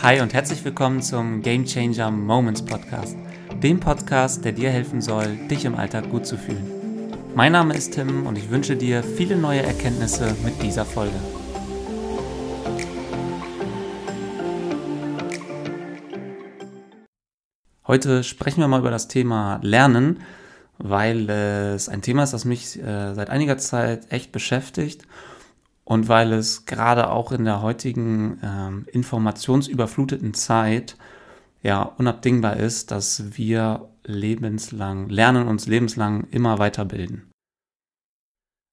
Hi und herzlich willkommen zum Game Changer Moments Podcast, dem Podcast, der dir helfen soll, dich im Alltag gut zu fühlen. Mein Name ist Tim und ich wünsche dir viele neue Erkenntnisse mit dieser Folge. Heute sprechen wir mal über das Thema Lernen, weil es ein Thema ist, das mich äh, seit einiger Zeit echt beschäftigt und weil es gerade auch in der heutigen ähm, informationsüberfluteten Zeit ja unabdingbar ist, dass wir lebenslang lernen, uns lebenslang immer weiterbilden.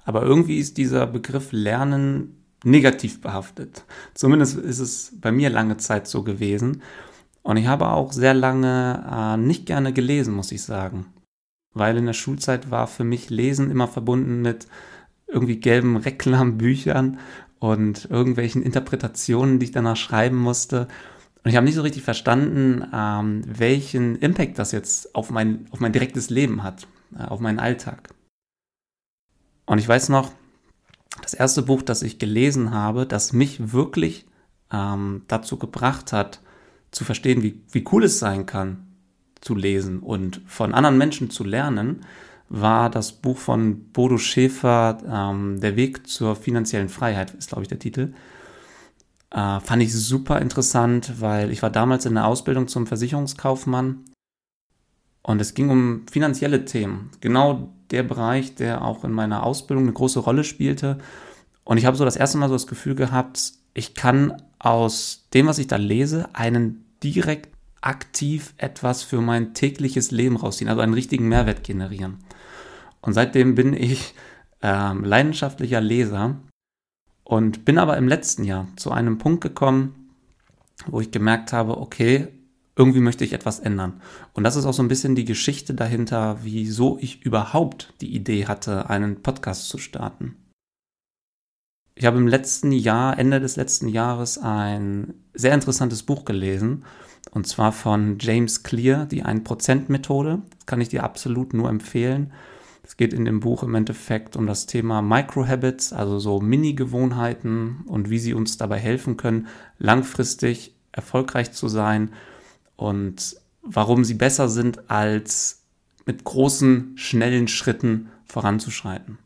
Aber irgendwie ist dieser Begriff Lernen negativ behaftet. Zumindest ist es bei mir lange Zeit so gewesen. Und ich habe auch sehr lange äh, nicht gerne gelesen, muss ich sagen. Weil in der Schulzeit war für mich Lesen immer verbunden mit irgendwie gelben Reklambüchern und irgendwelchen Interpretationen, die ich danach schreiben musste. Und ich habe nicht so richtig verstanden, ähm, welchen Impact das jetzt auf mein, auf mein direktes Leben hat, äh, auf meinen Alltag. Und ich weiß noch, das erste Buch, das ich gelesen habe, das mich wirklich ähm, dazu gebracht hat, zu verstehen, wie, wie cool es sein kann, zu lesen und von anderen Menschen zu lernen, war das Buch von Bodo Schäfer, ähm, Der Weg zur finanziellen Freiheit, ist, glaube ich, der Titel. Äh, fand ich super interessant, weil ich war damals in der Ausbildung zum Versicherungskaufmann und es ging um finanzielle Themen. Genau der Bereich, der auch in meiner Ausbildung eine große Rolle spielte. Und ich habe so das erste Mal so das Gefühl gehabt, ich kann aus dem, was ich da lese, einen direkt aktiv etwas für mein tägliches Leben rausziehen, also einen richtigen Mehrwert generieren. Und seitdem bin ich ähm, leidenschaftlicher Leser und bin aber im letzten Jahr zu einem Punkt gekommen, wo ich gemerkt habe, okay, irgendwie möchte ich etwas ändern. Und das ist auch so ein bisschen die Geschichte dahinter, wieso ich überhaupt die Idee hatte, einen Podcast zu starten. Ich habe im letzten Jahr, Ende des letzten Jahres, ein sehr interessantes Buch gelesen. Und zwar von James Clear, die 1%-Methode. Das kann ich dir absolut nur empfehlen. Es geht in dem Buch im Endeffekt um das Thema Microhabits, also so Mini-Gewohnheiten und wie sie uns dabei helfen können, langfristig erfolgreich zu sein und warum sie besser sind, als mit großen, schnellen Schritten voranzuschreiten.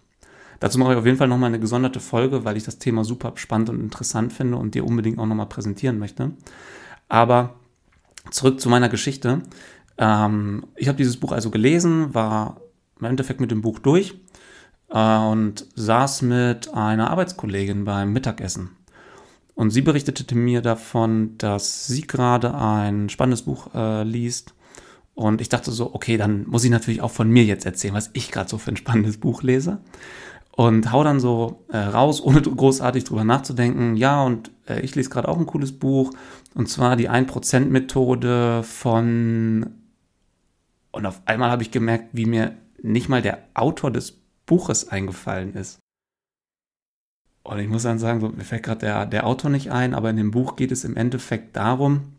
Dazu mache ich auf jeden Fall nochmal eine gesonderte Folge, weil ich das Thema super spannend und interessant finde und dir unbedingt auch nochmal präsentieren möchte. Aber zurück zu meiner Geschichte. Ähm, ich habe dieses Buch also gelesen, war im Endeffekt mit dem Buch durch äh, und saß mit einer Arbeitskollegin beim Mittagessen. Und sie berichtete mir davon, dass sie gerade ein spannendes Buch äh, liest. Und ich dachte so, okay, dann muss ich natürlich auch von mir jetzt erzählen, was ich gerade so für ein spannendes Buch lese. Und hau dann so äh, raus, ohne großartig drüber nachzudenken. Ja, und äh, ich lese gerade auch ein cooles Buch. Und zwar die 1%-Methode von. Und auf einmal habe ich gemerkt, wie mir nicht mal der Autor des Buches eingefallen ist. Und ich muss dann sagen, so, mir fällt gerade der, der Autor nicht ein, aber in dem Buch geht es im Endeffekt darum,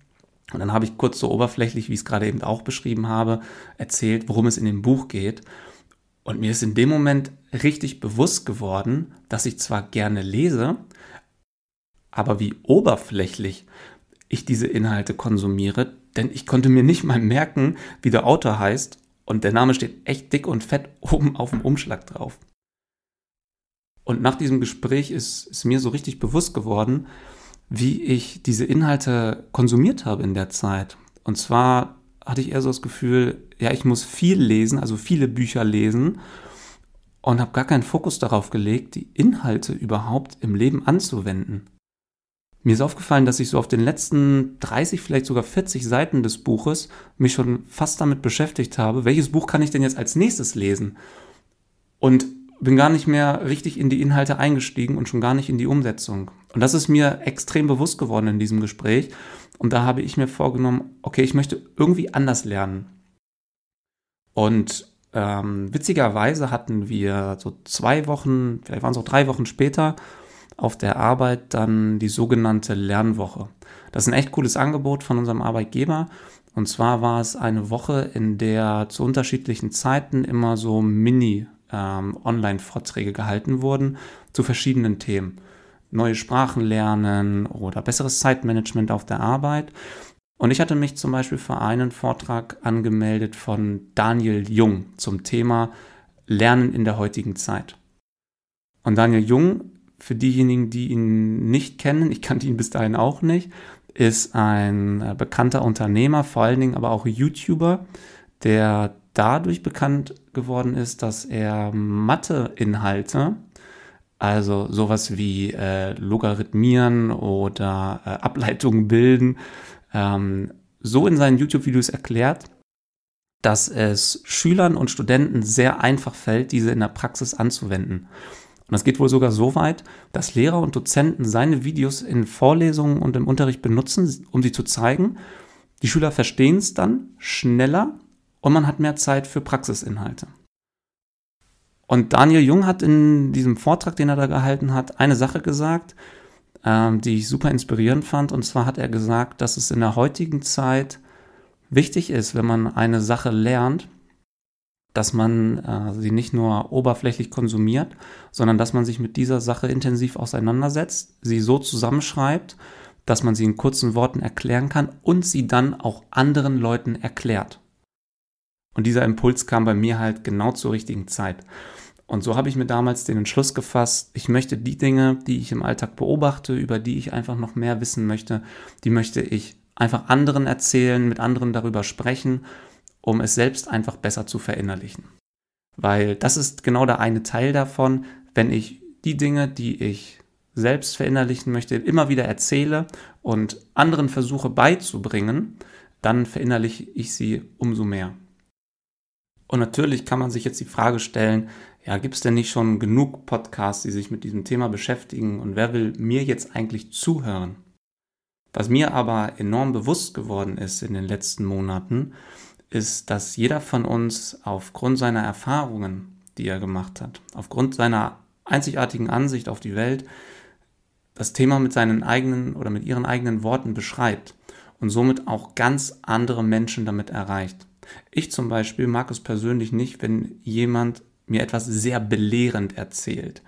und dann habe ich kurz so oberflächlich, wie ich es gerade eben auch beschrieben habe, erzählt, worum es in dem Buch geht. Und mir ist in dem Moment richtig bewusst geworden, dass ich zwar gerne lese, aber wie oberflächlich ich diese Inhalte konsumiere, denn ich konnte mir nicht mal merken, wie der Autor heißt und der Name steht echt dick und fett oben auf dem Umschlag drauf. Und nach diesem Gespräch ist, ist mir so richtig bewusst geworden, wie ich diese Inhalte konsumiert habe in der Zeit. Und zwar hatte ich eher so das Gefühl, ja, ich muss viel lesen, also viele Bücher lesen und habe gar keinen Fokus darauf gelegt, die Inhalte überhaupt im Leben anzuwenden. Mir ist aufgefallen, dass ich so auf den letzten 30, vielleicht sogar 40 Seiten des Buches mich schon fast damit beschäftigt habe, welches Buch kann ich denn jetzt als nächstes lesen? Und bin gar nicht mehr richtig in die Inhalte eingestiegen und schon gar nicht in die Umsetzung. Und das ist mir extrem bewusst geworden in diesem Gespräch. Und da habe ich mir vorgenommen, okay, ich möchte irgendwie anders lernen. Und ähm, witzigerweise hatten wir so zwei Wochen, vielleicht waren es auch drei Wochen später, auf der Arbeit dann die sogenannte Lernwoche. Das ist ein echt cooles Angebot von unserem Arbeitgeber. Und zwar war es eine Woche, in der zu unterschiedlichen Zeiten immer so Mini- ähm, gehalten wurden zu verschiedenen Themen. neue Sprachen lernen oder besseres Zeitmanagement auf der Arbeit. Und ich hatte mich zum Beispiel für einen Vortrag angemeldet von Daniel Jung zum Thema Lernen in der heutigen Zeit. Und Daniel Jung, für diejenigen, die ihn nicht kennen, ich kannte ihn bis dahin auch nicht, ist ein äh, bekannter Unternehmer, vor allen Dingen aber auch YouTuber, der dadurch bekannt geworden ist, dass er Mathe-Inhalte, also sowas wie äh, Logarithmieren oder äh, Ableitungen bilden, ähm, so in seinen YouTube-Videos erklärt, dass es Schülern und Studenten sehr einfach fällt, diese in der Praxis anzuwenden. Und das geht wohl sogar so weit, dass Lehrer und Dozenten seine Videos in Vorlesungen und im Unterricht benutzen, um sie zu zeigen. Die Schüler verstehen es dann schneller und man hat mehr Zeit für Praxisinhalte. Und Daniel Jung hat in diesem Vortrag, den er da gehalten hat, eine Sache gesagt, ähm, die ich super inspirierend fand. Und zwar hat er gesagt, dass es in der heutigen Zeit wichtig ist, wenn man eine Sache lernt, dass man äh, sie nicht nur oberflächlich konsumiert, sondern dass man sich mit dieser Sache intensiv auseinandersetzt, sie so zusammenschreibt, dass man sie in kurzen Worten erklären kann und sie dann auch anderen Leuten erklärt. Und dieser Impuls kam bei mir halt genau zur richtigen Zeit. Und so habe ich mir damals den Entschluss gefasst, ich möchte die Dinge, die ich im Alltag beobachte, über die ich einfach noch mehr wissen möchte, die möchte ich einfach anderen erzählen, mit anderen darüber sprechen um es selbst einfach besser zu verinnerlichen. Weil das ist genau der eine Teil davon, wenn ich die Dinge, die ich selbst verinnerlichen möchte, immer wieder erzähle und anderen versuche beizubringen, dann verinnerliche ich sie umso mehr. Und natürlich kann man sich jetzt die Frage stellen, ja, gibt es denn nicht schon genug Podcasts, die sich mit diesem Thema beschäftigen und wer will mir jetzt eigentlich zuhören? Was mir aber enorm bewusst geworden ist in den letzten Monaten, ist, dass jeder von uns aufgrund seiner Erfahrungen, die er gemacht hat, aufgrund seiner einzigartigen Ansicht auf die Welt, das Thema mit seinen eigenen oder mit ihren eigenen Worten beschreibt und somit auch ganz andere Menschen damit erreicht. Ich zum Beispiel mag es persönlich nicht, wenn jemand mir etwas sehr belehrend erzählt.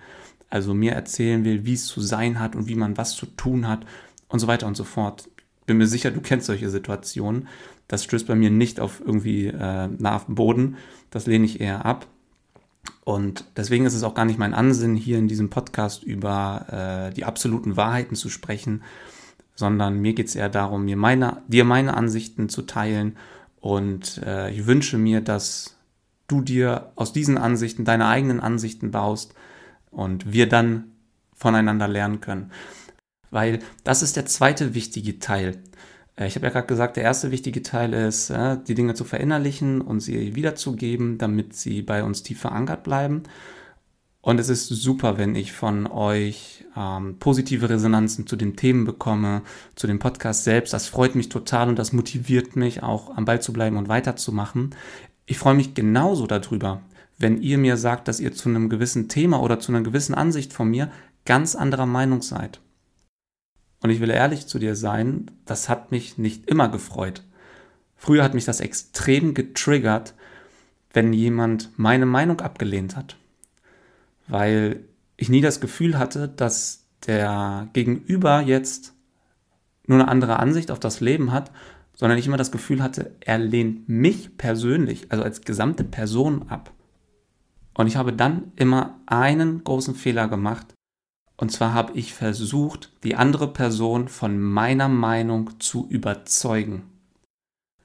Also mir erzählen will, wie es zu sein hat und wie man was zu tun hat und so weiter und so fort. Bin mir sicher, du kennst solche Situationen. Das stößt bei mir nicht auf irgendwie äh, nah auf den Boden. Das lehne ich eher ab. Und deswegen ist es auch gar nicht mein Ansinnen, hier in diesem Podcast über äh, die absoluten Wahrheiten zu sprechen, sondern mir geht es eher darum, mir meine, dir meine Ansichten zu teilen. Und äh, ich wünsche mir, dass du dir aus diesen Ansichten deine eigenen Ansichten baust und wir dann voneinander lernen können. Weil das ist der zweite wichtige Teil. Äh, ich habe ja gerade gesagt, der erste wichtige Teil ist, äh, die Dinge zu verinnerlichen und sie wiederzugeben, damit sie bei uns tief verankert bleiben. Und es ist super, wenn ich von euch ähm, positive Resonanzen zu den Themen bekomme, zu dem Podcast selbst. Das freut mich total und das motiviert mich auch am Ball zu bleiben und weiterzumachen. Ich freue mich genauso darüber, wenn ihr mir sagt, dass ihr zu einem gewissen Thema oder zu einer gewissen Ansicht von mir ganz anderer Meinung seid. Und ich will ehrlich zu dir sein, das hat mich nicht immer gefreut. Früher hat mich das extrem getriggert, wenn jemand meine Meinung abgelehnt hat. Weil ich nie das Gefühl hatte, dass der Gegenüber jetzt nur eine andere Ansicht auf das Leben hat, sondern ich immer das Gefühl hatte, er lehnt mich persönlich, also als gesamte Person ab. Und ich habe dann immer einen großen Fehler gemacht, und zwar habe ich versucht, die andere Person von meiner Meinung zu überzeugen.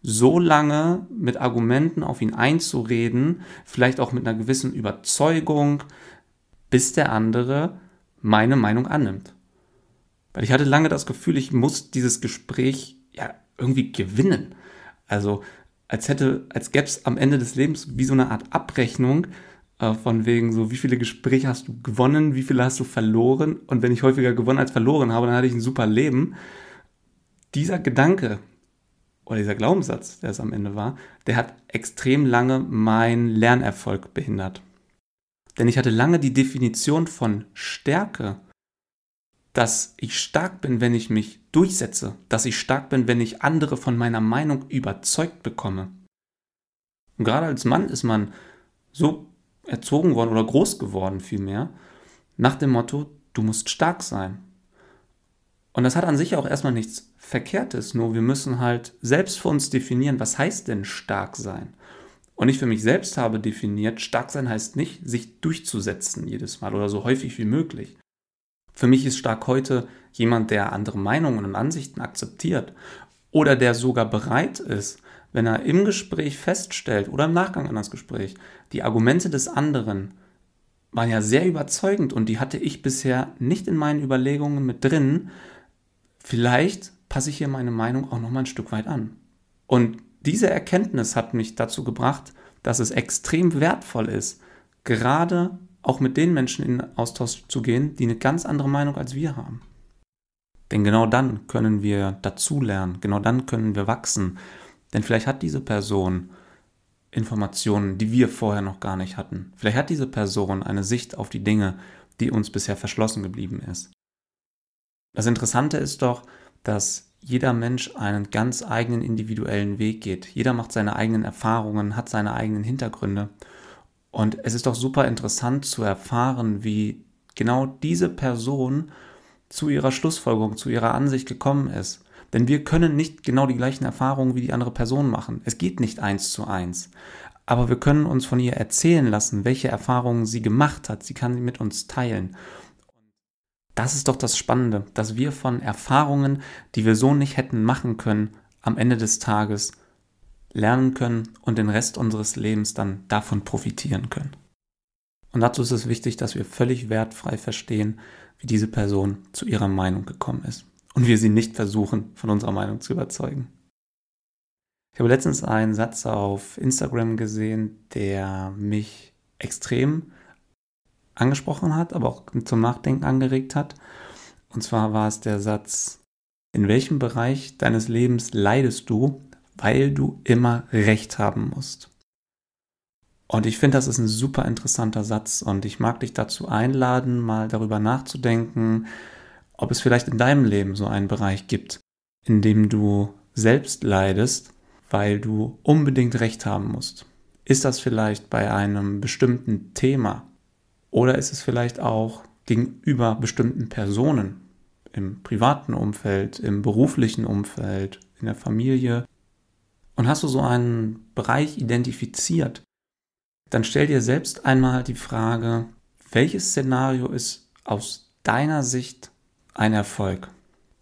So lange mit Argumenten auf ihn einzureden, vielleicht auch mit einer gewissen Überzeugung, bis der andere meine Meinung annimmt. Weil ich hatte lange das Gefühl, ich muss dieses Gespräch ja irgendwie gewinnen. Also als hätte, als gäbe es am Ende des Lebens wie so eine Art Abrechnung, äh, von wegen so, wie viele Gespräche hast du gewonnen, wie viele hast du verloren und wenn ich häufiger gewonnen als verloren habe, dann hatte ich ein super Leben. Dieser Gedanke oder dieser Glaubenssatz, der es am Ende war, der hat extrem lange meinen Lernerfolg behindert. Denn ich hatte lange die Definition von Stärke, dass ich stark bin, wenn ich mich durchsetze, dass ich stark bin, wenn ich andere von meiner Meinung überzeugt bekomme. Und gerade als Mann ist man so erzogen worden oder groß geworden vielmehr, nach dem Motto, du musst stark sein. Und das hat an sich auch erstmal nichts Verkehrtes, nur wir müssen halt selbst für uns definieren, was heißt denn stark sein? Und ich für mich selbst habe definiert, stark sein heißt nicht, sich durchzusetzen jedes Mal oder so häufig wie möglich. Für mich ist stark heute jemand, der andere Meinungen und Ansichten akzeptiert oder der sogar bereit ist, wenn er im Gespräch feststellt oder im Nachgang an das Gespräch, die Argumente des anderen waren ja sehr überzeugend und die hatte ich bisher nicht in meinen Überlegungen mit drin. Vielleicht passe ich hier meine Meinung auch noch mal ein Stück weit an. Und diese Erkenntnis hat mich dazu gebracht, dass es extrem wertvoll ist, gerade auch mit den Menschen in Austausch zu gehen, die eine ganz andere Meinung als wir haben. Denn genau dann können wir dazulernen, genau dann können wir wachsen. Denn vielleicht hat diese Person Informationen, die wir vorher noch gar nicht hatten. Vielleicht hat diese Person eine Sicht auf die Dinge, die uns bisher verschlossen geblieben ist. Das Interessante ist doch, dass jeder Mensch einen ganz eigenen individuellen Weg geht. Jeder macht seine eigenen Erfahrungen, hat seine eigenen Hintergründe. Und es ist doch super interessant zu erfahren, wie genau diese Person zu ihrer Schlussfolgerung, zu ihrer Ansicht gekommen ist. Denn wir können nicht genau die gleichen Erfahrungen wie die andere Person machen. Es geht nicht eins zu eins. Aber wir können uns von ihr erzählen lassen, welche Erfahrungen sie gemacht hat. Sie kann sie mit uns teilen. Das ist doch das Spannende, dass wir von Erfahrungen, die wir so nicht hätten machen können, am Ende des Tages lernen können und den Rest unseres Lebens dann davon profitieren können. Und dazu ist es wichtig, dass wir völlig wertfrei verstehen, wie diese Person zu ihrer Meinung gekommen ist. Und wir sie nicht versuchen, von unserer Meinung zu überzeugen. Ich habe letztens einen Satz auf Instagram gesehen, der mich extrem angesprochen hat, aber auch zum Nachdenken angeregt hat. Und zwar war es der Satz, in welchem Bereich deines Lebens leidest du, weil du immer Recht haben musst? Und ich finde, das ist ein super interessanter Satz und ich mag dich dazu einladen, mal darüber nachzudenken, ob es vielleicht in deinem Leben so einen Bereich gibt, in dem du selbst leidest, weil du unbedingt Recht haben musst. Ist das vielleicht bei einem bestimmten Thema, oder ist es vielleicht auch gegenüber bestimmten Personen im privaten Umfeld, im beruflichen Umfeld, in der Familie? Und hast du so einen Bereich identifiziert, dann stell dir selbst einmal die Frage, welches Szenario ist aus deiner Sicht ein Erfolg?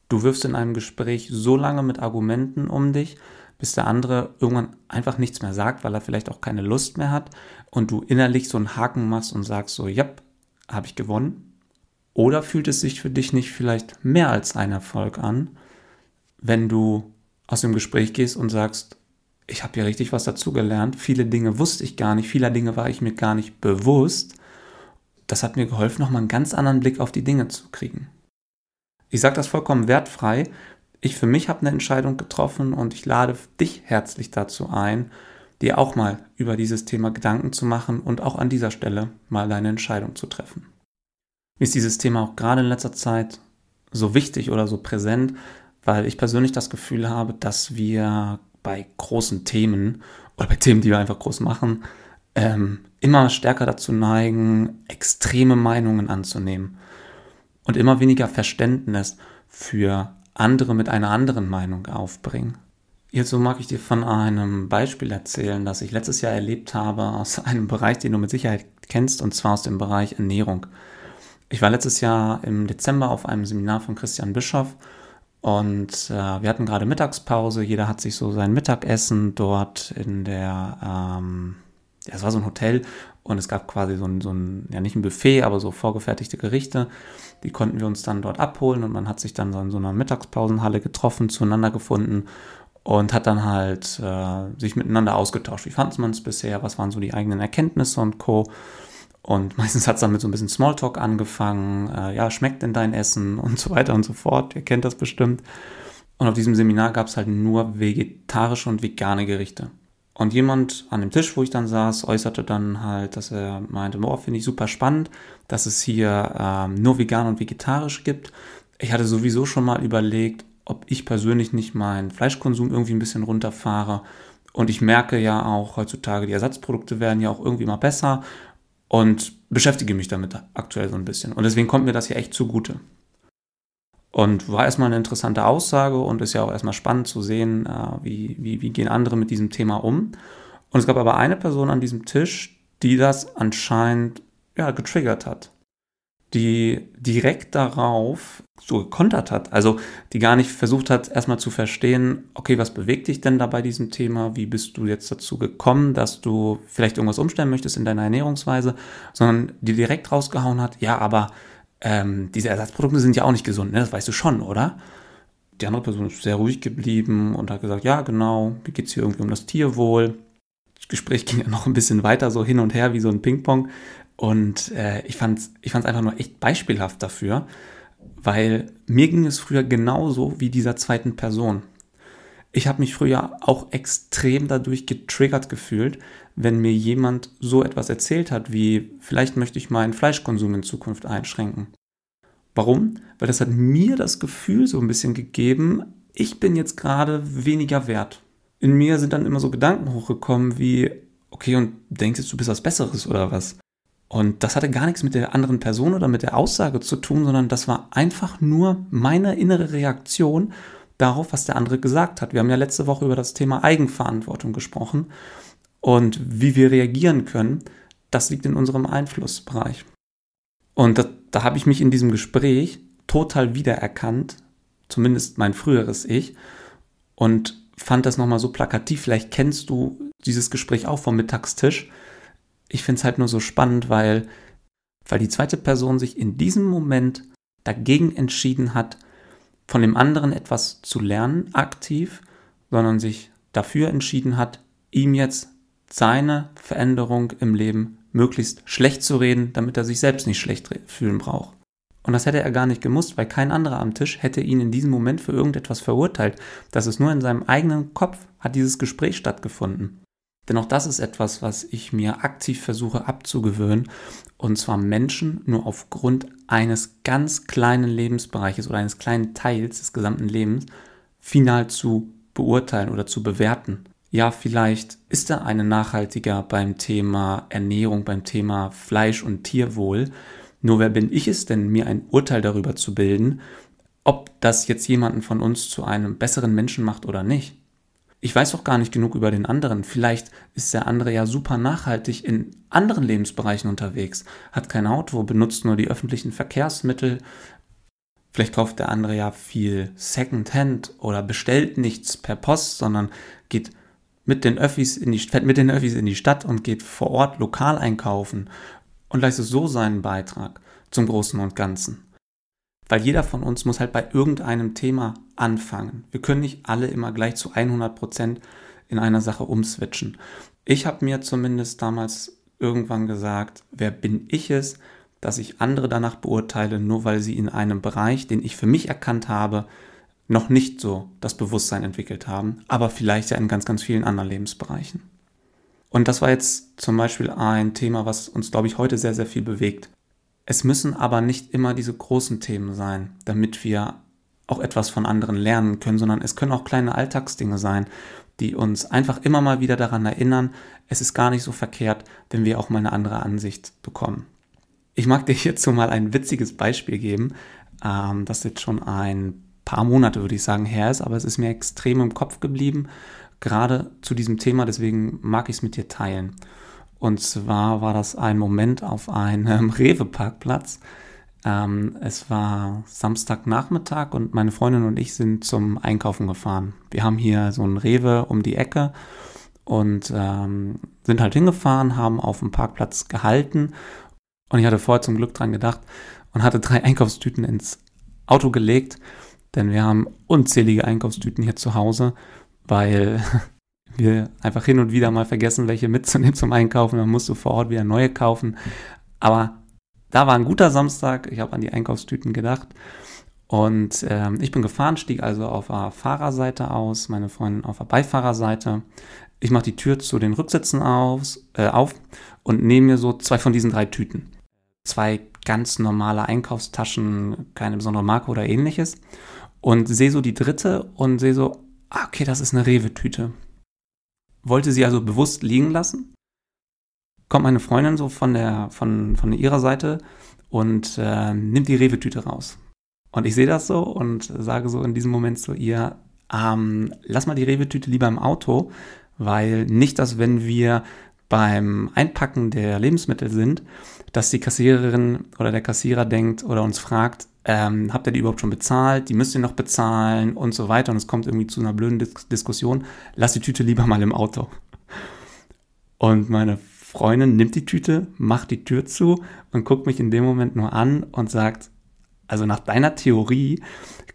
Du wirfst in einem Gespräch so lange mit Argumenten um dich, bis der andere irgendwann einfach nichts mehr sagt, weil er vielleicht auch keine Lust mehr hat und du innerlich so einen Haken machst und sagst so, ja, habe ich gewonnen? Oder fühlt es sich für dich nicht vielleicht mehr als ein Erfolg an, wenn du aus dem Gespräch gehst und sagst, ich habe ja richtig was dazugelernt, viele Dinge wusste ich gar nicht, vieler Dinge war ich mir gar nicht bewusst. Das hat mir geholfen, nochmal einen ganz anderen Blick auf die Dinge zu kriegen. Ich sage das vollkommen wertfrei, ich für mich habe eine Entscheidung getroffen und ich lade dich herzlich dazu ein, dir auch mal über dieses Thema Gedanken zu machen und auch an dieser Stelle mal deine Entscheidung zu treffen. Mir ist dieses Thema auch gerade in letzter Zeit so wichtig oder so präsent, weil ich persönlich das Gefühl habe, dass wir bei großen Themen oder bei Themen, die wir einfach groß machen, ähm, immer stärker dazu neigen, extreme Meinungen anzunehmen und immer weniger Verständnis für andere mit einer anderen Meinung aufbringen. Hierzu mag ich dir von einem Beispiel erzählen, das ich letztes Jahr erlebt habe aus einem Bereich, den du mit Sicherheit kennst, und zwar aus dem Bereich Ernährung. Ich war letztes Jahr im Dezember auf einem Seminar von Christian Bischoff und äh, wir hatten gerade Mittagspause. Jeder hat sich so sein Mittagessen dort in der, ähm, es war so ein Hotel und es gab quasi so ein, so ein, ja nicht ein Buffet, aber so vorgefertigte Gerichte. Die konnten wir uns dann dort abholen und man hat sich dann so in so einer Mittagspausenhalle getroffen, zueinander gefunden und hat dann halt äh, sich miteinander ausgetauscht. Wie fand man es bisher? Was waren so die eigenen Erkenntnisse und Co. Und meistens hat es dann mit so ein bisschen Smalltalk angefangen. Äh, ja, schmeckt denn dein Essen und so weiter und so fort. Ihr kennt das bestimmt. Und auf diesem Seminar gab es halt nur vegetarische und vegane Gerichte. Und jemand an dem Tisch, wo ich dann saß, äußerte dann halt, dass er meinte, boah, finde ich super spannend, dass es hier ähm, nur vegan und vegetarisch gibt. Ich hatte sowieso schon mal überlegt, ob ich persönlich nicht meinen Fleischkonsum irgendwie ein bisschen runterfahre. Und ich merke ja auch heutzutage, die Ersatzprodukte werden ja auch irgendwie immer besser und beschäftige mich damit aktuell so ein bisschen. Und deswegen kommt mir das hier echt zugute. Und war erstmal eine interessante Aussage und ist ja auch erstmal spannend zu sehen, äh, wie, wie, wie gehen andere mit diesem Thema um. Und es gab aber eine Person an diesem Tisch, die das anscheinend ja, getriggert hat. Die direkt darauf so gekontert hat. Also die gar nicht versucht hat, erstmal zu verstehen, okay, was bewegt dich denn da bei diesem Thema? Wie bist du jetzt dazu gekommen, dass du vielleicht irgendwas umstellen möchtest in deiner Ernährungsweise? Sondern die direkt rausgehauen hat, ja, aber ähm, diese Ersatzprodukte sind ja auch nicht gesund, ne? das weißt du schon, oder? Die andere Person ist sehr ruhig geblieben und hat gesagt, ja, genau, mir geht es hier irgendwie um das Tierwohl. Das Gespräch ging ja noch ein bisschen weiter so hin und her wie so ein Ping-Pong. Und äh, ich fand es ich fand's einfach nur echt beispielhaft dafür, weil mir ging es früher genauso wie dieser zweiten Person. Ich habe mich früher auch extrem dadurch getriggert gefühlt, wenn mir jemand so etwas erzählt hat, wie vielleicht möchte ich meinen Fleischkonsum in Zukunft einschränken. Warum? Weil das hat mir das Gefühl so ein bisschen gegeben, ich bin jetzt gerade weniger wert. In mir sind dann immer so Gedanken hochgekommen wie, okay, und denkst jetzt, du bist was Besseres oder was? Und das hatte gar nichts mit der anderen Person oder mit der Aussage zu tun, sondern das war einfach nur meine innere Reaktion darauf, was der andere gesagt hat. Wir haben ja letzte Woche über das Thema Eigenverantwortung gesprochen und wie wir reagieren können. Das liegt in unserem Einflussbereich. Und das, da habe ich mich in diesem Gespräch total wiedererkannt, zumindest mein früheres Ich, und fand das nochmal so plakativ. Vielleicht kennst du dieses Gespräch auch vom Mittagstisch ich finde es halt nur so spannend, weil, weil die zweite Person sich in diesem Moment dagegen entschieden hat, von dem anderen etwas zu lernen, aktiv, sondern sich dafür entschieden hat, ihm jetzt seine Veränderung im Leben möglichst schlecht zu reden, damit er sich selbst nicht schlecht fühlen braucht. Und das hätte er gar nicht gemusst, weil kein anderer am Tisch hätte ihn in diesem Moment für irgendetwas verurteilt. Das ist nur in seinem eigenen Kopf hat dieses Gespräch stattgefunden. Denn auch das ist etwas, was ich mir aktiv versuche abzugewöhnen. Und zwar Menschen nur aufgrund eines ganz kleinen Lebensbereiches oder eines kleinen Teils des gesamten Lebens final zu beurteilen oder zu bewerten. Ja, vielleicht ist der eine nachhaltiger beim Thema Ernährung, beim Thema Fleisch und Tierwohl. Nur wer bin ich es denn, mir ein Urteil darüber zu bilden, ob das jetzt jemanden von uns zu einem besseren Menschen macht oder nicht? Ich weiß doch gar nicht genug über den anderen. Vielleicht ist der andere ja super nachhaltig in anderen Lebensbereichen unterwegs, hat kein Auto, benutzt nur die öffentlichen Verkehrsmittel. Vielleicht kauft der andere ja viel Secondhand oder bestellt nichts per Post, sondern geht mit den Öffis in die, fährt mit den Öffis in die Stadt und geht vor Ort lokal einkaufen und leistet so seinen Beitrag zum Großen und Ganzen. Weil jeder von uns muss halt bei irgendeinem Thema anfangen. Wir können nicht alle immer gleich zu 100 Prozent in einer Sache umswitchen. Ich habe mir zumindest damals irgendwann gesagt, wer bin ich es, dass ich andere danach beurteile, nur weil sie in einem Bereich, den ich für mich erkannt habe, noch nicht so das Bewusstsein entwickelt haben, aber vielleicht ja in ganz, ganz vielen anderen Lebensbereichen. Und das war jetzt zum Beispiel ein Thema, was uns, glaube ich, heute sehr, sehr viel bewegt. Es müssen aber nicht immer diese großen Themen sein, damit wir auch etwas von anderen lernen können, sondern es können auch kleine Alltagsdinge sein, die uns einfach immer mal wieder daran erinnern, es ist gar nicht so verkehrt, wenn wir auch mal eine andere Ansicht bekommen. Ich mag dir hierzu mal ein witziges Beispiel geben, ähm, das jetzt schon ein paar Monate, würde ich sagen, her ist, aber es ist mir extrem im Kopf geblieben, gerade zu diesem Thema, deswegen mag ich es mit dir teilen. Und zwar war das ein Moment auf einem Rewe-Parkplatz. Ähm, es war Samstagnachmittag und meine Freundin und ich sind zum Einkaufen gefahren. Wir haben hier so ein Rewe um die Ecke und ähm, sind halt hingefahren, haben auf dem Parkplatz gehalten. Und ich hatte vorher zum Glück dran gedacht und hatte drei Einkaufstüten ins Auto gelegt, denn wir haben unzählige Einkaufstüten hier zu Hause, weil wir einfach hin und wieder mal vergessen, welche mitzunehmen zum Einkaufen. Dann musst du vor Ort wieder neue kaufen. Aber da war ein guter Samstag. Ich habe an die Einkaufstüten gedacht. Und ähm, ich bin gefahren, stieg also auf der Fahrerseite aus, meine Freundin auf der Beifahrerseite. Ich mache die Tür zu den Rücksitzen aus, äh, auf und nehme mir so zwei von diesen drei Tüten. Zwei ganz normale Einkaufstaschen, keine besondere Marke oder ähnliches. Und sehe so die dritte und sehe so, ah, okay, das ist eine Rewe-Tüte wollte sie also bewusst liegen lassen. Kommt meine Freundin so von, der, von, von ihrer Seite und äh, nimmt die Rewe-Tüte raus. Und ich sehe das so und sage so in diesem Moment zu ihr, ähm, lass mal die Rewe-Tüte lieber im Auto, weil nicht, dass wenn wir beim Einpacken der Lebensmittel sind, dass die Kassiererin oder der Kassierer denkt oder uns fragt, ähm, habt ihr die überhaupt schon bezahlt? Die müsst ihr noch bezahlen und so weiter. Und es kommt irgendwie zu einer blöden Dis Diskussion. Lass die Tüte lieber mal im Auto. Und meine Freundin nimmt die Tüte, macht die Tür zu und guckt mich in dem Moment nur an und sagt, also nach deiner Theorie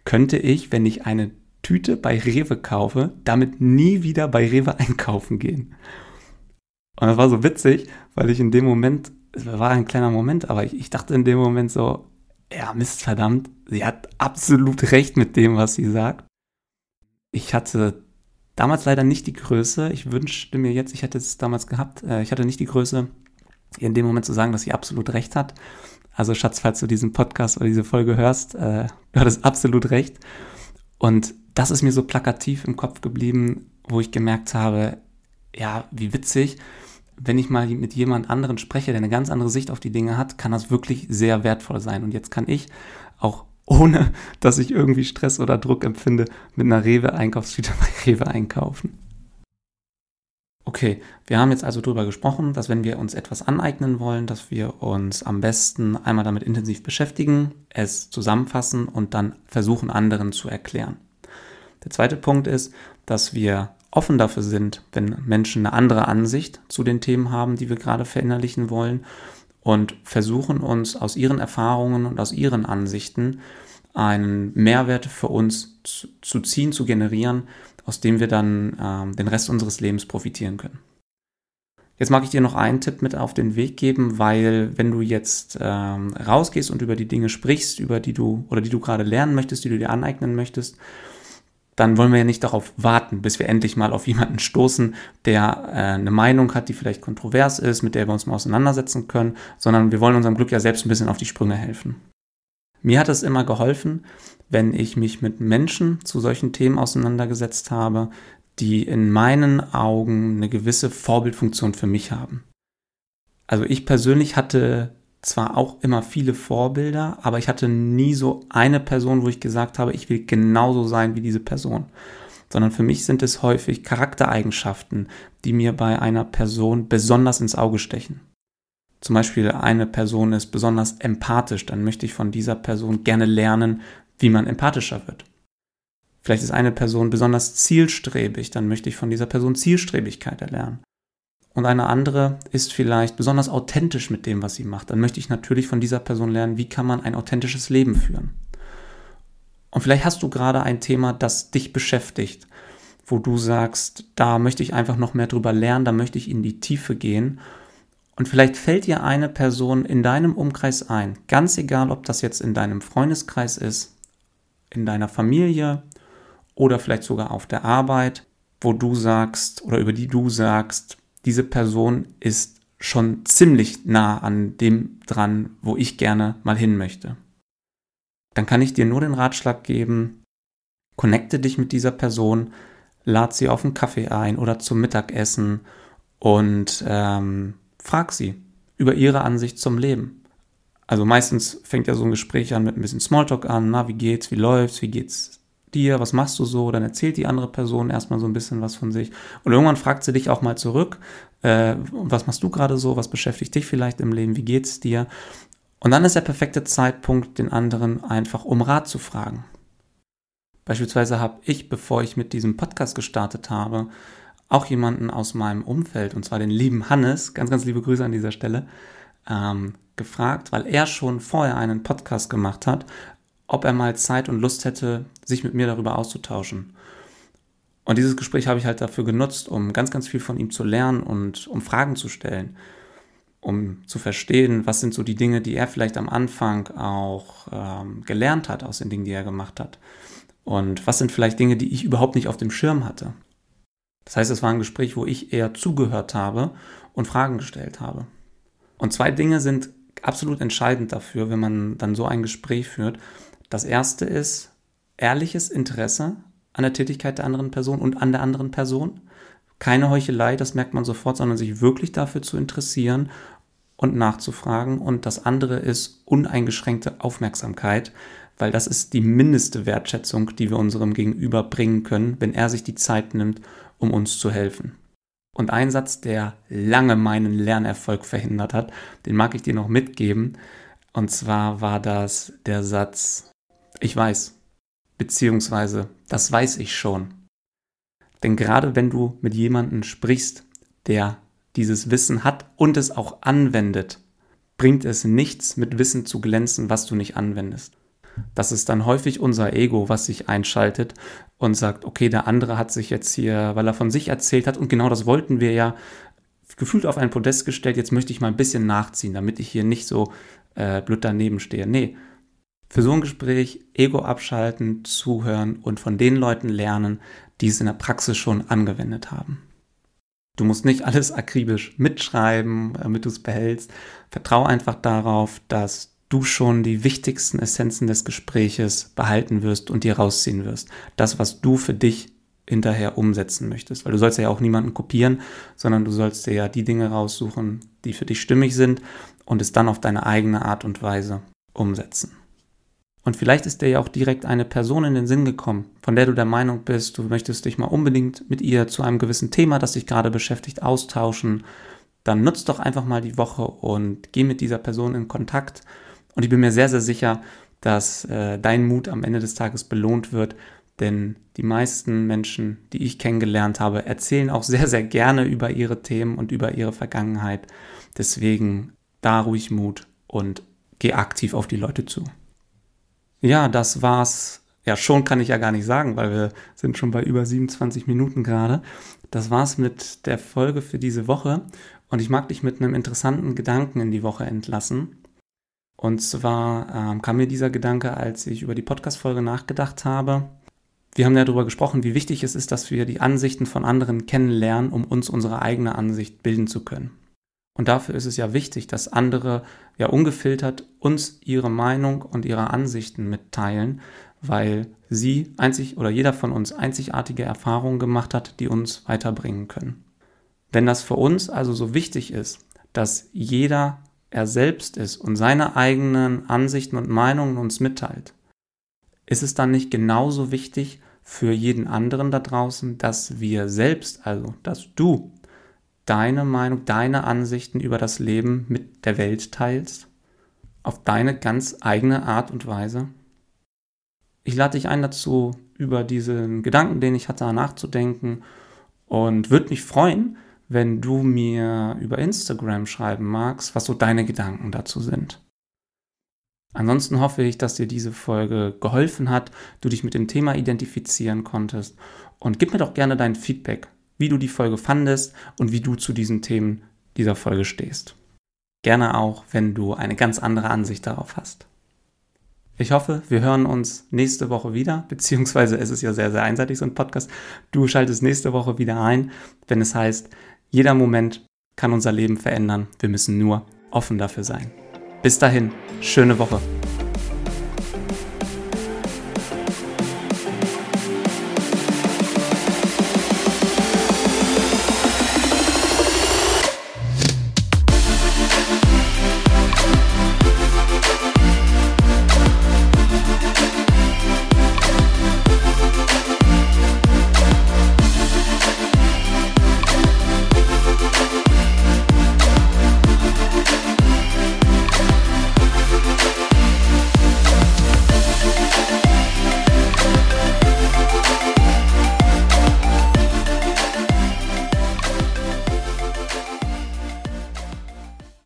könnte ich, wenn ich eine Tüte bei Rewe kaufe, damit nie wieder bei Rewe einkaufen gehen. Und das war so witzig, weil ich in dem Moment, es war ein kleiner Moment, aber ich, ich dachte in dem Moment so, ja, Mist, verdammt, sie hat absolut recht mit dem, was sie sagt. Ich hatte damals leider nicht die Größe, ich wünschte mir jetzt, ich hätte es damals gehabt, äh, ich hatte nicht die Größe, in dem Moment zu sagen, dass sie absolut recht hat. Also Schatz, falls du diesen Podcast oder diese Folge hörst, äh, du hattest absolut recht. Und das ist mir so plakativ im Kopf geblieben, wo ich gemerkt habe, ja, wie witzig, wenn ich mal mit jemand anderen spreche, der eine ganz andere Sicht auf die Dinge hat, kann das wirklich sehr wertvoll sein. Und jetzt kann ich auch ohne, dass ich irgendwie Stress oder Druck empfinde, mit einer Rewe-Einkaufstüte bei Rewe einkaufen. Okay, wir haben jetzt also darüber gesprochen, dass wenn wir uns etwas aneignen wollen, dass wir uns am besten einmal damit intensiv beschäftigen, es zusammenfassen und dann versuchen, anderen zu erklären. Der zweite Punkt ist, dass wir offen dafür sind, wenn Menschen eine andere Ansicht zu den Themen haben, die wir gerade verinnerlichen wollen und versuchen uns aus ihren Erfahrungen und aus ihren Ansichten einen Mehrwert für uns zu, ziehen, zu generieren, aus dem wir dann ähm, den Rest unseres Lebens profitieren können. Jetzt mag ich dir noch einen Tipp mit auf den Weg geben, weil wenn du jetzt ähm, rausgehst und über die Dinge sprichst, über die du oder die du gerade lernen möchtest, die du dir aneignen möchtest, dann wollen wir ja nicht darauf warten, bis wir endlich mal auf jemanden stoßen, der äh, eine Meinung hat, die vielleicht kontrovers ist, mit der wir uns mal auseinandersetzen können, sondern wir wollen unserem Glück ja selbst ein bisschen auf die Sprünge helfen. Mir hat es immer geholfen, wenn ich mich mit Menschen zu solchen Themen auseinandergesetzt habe, die in meinen Augen eine gewisse Vorbildfunktion für mich haben. Also ich persönlich hatte zwar auch immer viele Vorbilder, aber ich hatte nie so eine Person, wo ich gesagt habe, ich will genauso sein wie diese Person. Sondern für mich sind es häufig Charaktereigenschaften, die mir bei einer Person besonders ins Auge stechen. Zum Beispiel eine Person ist besonders empathisch, dann möchte ich von dieser Person gerne lernen, wie man empathischer wird. Vielleicht ist eine Person besonders zielstrebig, dann möchte ich von dieser Person Zielstrebigkeit erlernen und eine andere ist vielleicht besonders authentisch mit dem, was sie macht, dann möchte ich natürlich von dieser Person lernen, wie kann man ein authentisches Leben führen. Und vielleicht hast du gerade ein Thema, das dich beschäftigt, wo du sagst, da möchte ich einfach noch mehr drüber lernen, da möchte ich in die Tiefe gehen. Und vielleicht fällt dir eine Person in deinem Umkreis ein, ganz egal, ob das jetzt in deinem Freundeskreis ist, in deiner Familie oder vielleicht sogar auf der Arbeit, wo du sagst oder über die du sagst, diese Person ist schon ziemlich nah an dem dran, wo ich gerne mal hin möchte. Dann kann ich dir nur den Ratschlag geben, connecte dich mit dieser Person, lad sie auf einen Kaffee ein oder zum Mittagessen und ähm, frag sie über ihre Ansicht zum Leben. Also meistens fängt ja so ein Gespräch an mit ein bisschen Smalltalk an, na, wie geht's, wie läuft's, wie geht's dir, was machst du so? Dann erzählt die andere Person erstmal so ein bisschen was von sich. Und irgendwann fragt sie dich auch mal zurück, äh, was machst du gerade so? Was beschäftigt dich vielleicht im Leben? Wie geht's dir? Und dann ist der perfekte Zeitpunkt, den anderen einfach um Rat zu fragen. Beispielsweise habe ich, bevor ich mit diesem Podcast gestartet habe, auch jemanden aus meinem Umfeld, und zwar den lieben Hannes, ganz, ganz liebe Grüße an dieser Stelle, ähm, gefragt, weil er schon vorher einen Podcast gemacht hat ob er mal Zeit und Lust hätte, sich mit mir darüber auszutauschen. Und dieses Gespräch habe ich halt dafür genutzt, um ganz, ganz viel von ihm zu lernen und um Fragen zu stellen, um zu verstehen, was sind so die Dinge, die er vielleicht am Anfang auch ähm, gelernt hat aus den Dingen, die er gemacht hat. Und was sind vielleicht Dinge, die ich überhaupt nicht auf dem Schirm hatte. Das heißt, es war ein Gespräch, wo ich eher zugehört habe und Fragen gestellt habe. Und zwei Dinge sind absolut entscheidend dafür, wenn man dann so ein Gespräch führt. Das erste ist ehrliches Interesse an der Tätigkeit der anderen Person und an der anderen Person. Keine Heuchelei, das merkt man sofort, sondern sich wirklich dafür zu interessieren und nachzufragen. Und das andere ist uneingeschränkte Aufmerksamkeit, weil das ist die mindeste Wertschätzung, die wir unserem Gegenüber bringen können, wenn er sich die Zeit nimmt, um uns zu helfen. Und ein Satz, der lange meinen Lernerfolg verhindert hat, den mag ich dir noch mitgeben. Und zwar war das der Satz, ich weiß, beziehungsweise das weiß ich schon. Denn gerade wenn du mit jemandem sprichst, der dieses Wissen hat und es auch anwendet, bringt es nichts, mit Wissen zu glänzen, was du nicht anwendest. Das ist dann häufig unser Ego, was sich einschaltet und sagt, okay, der andere hat sich jetzt hier, weil er von sich erzählt hat und genau das wollten wir ja, gefühlt auf ein Podest gestellt, jetzt möchte ich mal ein bisschen nachziehen, damit ich hier nicht so äh, blöd daneben stehe. Nee, für so ein Gespräch Ego abschalten, zuhören und von den Leuten lernen, die es in der Praxis schon angewendet haben. Du musst nicht alles akribisch mitschreiben, damit du es behältst. Vertrau einfach darauf, dass du schon die wichtigsten Essenzen des Gespräches behalten wirst und dir rausziehen wirst. Das, was du für dich hinterher umsetzen möchtest. Weil du sollst ja auch niemanden kopieren, sondern du sollst dir ja die Dinge raussuchen, die für dich stimmig sind und es dann auf deine eigene Art und Weise umsetzen. Und vielleicht ist dir ja auch direkt eine Person in den Sinn gekommen, von der du der Meinung bist, du möchtest dich mal unbedingt mit ihr zu einem gewissen Thema, das dich gerade beschäftigt, austauschen. Dann nutzt doch einfach mal die Woche und geh mit dieser Person in Kontakt und ich bin mir sehr, sehr sicher, dass äh, dein Mut am Ende des Tages belohnt wird, denn die meisten Menschen, die ich kennengelernt habe, erzählen auch sehr, sehr gerne über ihre Themen und über ihre Vergangenheit. Deswegen da ruhig Mut und geh aktiv auf die Leute zu. Ja, das war's. Ja, schon kann ich ja gar nicht sagen, weil wir sind schon bei über 27 Minuten gerade. Das war's mit der Folge für diese Woche. Und ich mag dich mit einem interessanten Gedanken in die Woche entlassen. Und zwar ähm, kam mir dieser Gedanke, als ich über die Podcast-Folge nachgedacht habe. Wir haben ja darüber gesprochen, wie wichtig es ist, dass wir die Ansichten von anderen kennenlernen, um uns unsere eigene Ansicht bilden zu können. Und dafür ist es ja wichtig, dass andere ja ungefiltert uns ihre Meinung und ihre Ansichten mitteilen, weil sie einzig oder jeder von uns einzigartige Erfahrungen gemacht hat, die uns weiterbringen können. Wenn das für uns also so wichtig ist, dass jeder er selbst ist und seine eigenen Ansichten und Meinungen uns mitteilt, ist es dann nicht genauso wichtig für jeden anderen da draußen, dass wir selbst, also dass du deine Meinung, deine Ansichten über das Leben mit der Welt teilst? Auf deine ganz eigene Art und Weise? Ich lade dich ein dazu, über diesen Gedanken, den ich hatte, nachzudenken und würde mich freuen, wenn du mir über Instagram schreiben magst, was so deine Gedanken dazu sind. Ansonsten hoffe ich, dass dir diese Folge geholfen hat, du dich mit dem Thema identifizieren konntest und gib mir doch gerne dein Feedback, wie du die Folge fandest und wie du zu diesen Themen dieser Folge stehst. Gerne auch, wenn du eine ganz andere Ansicht darauf hast. Ich hoffe, wir hören uns nächste Woche wieder, beziehungsweise es ist ja sehr, sehr einseitig, so ein Podcast. Du schaltest nächste Woche wieder ein, wenn es heißt, jeder Moment kann unser Leben verändern. Wir müssen nur offen dafür sein. Bis dahin, schöne Woche.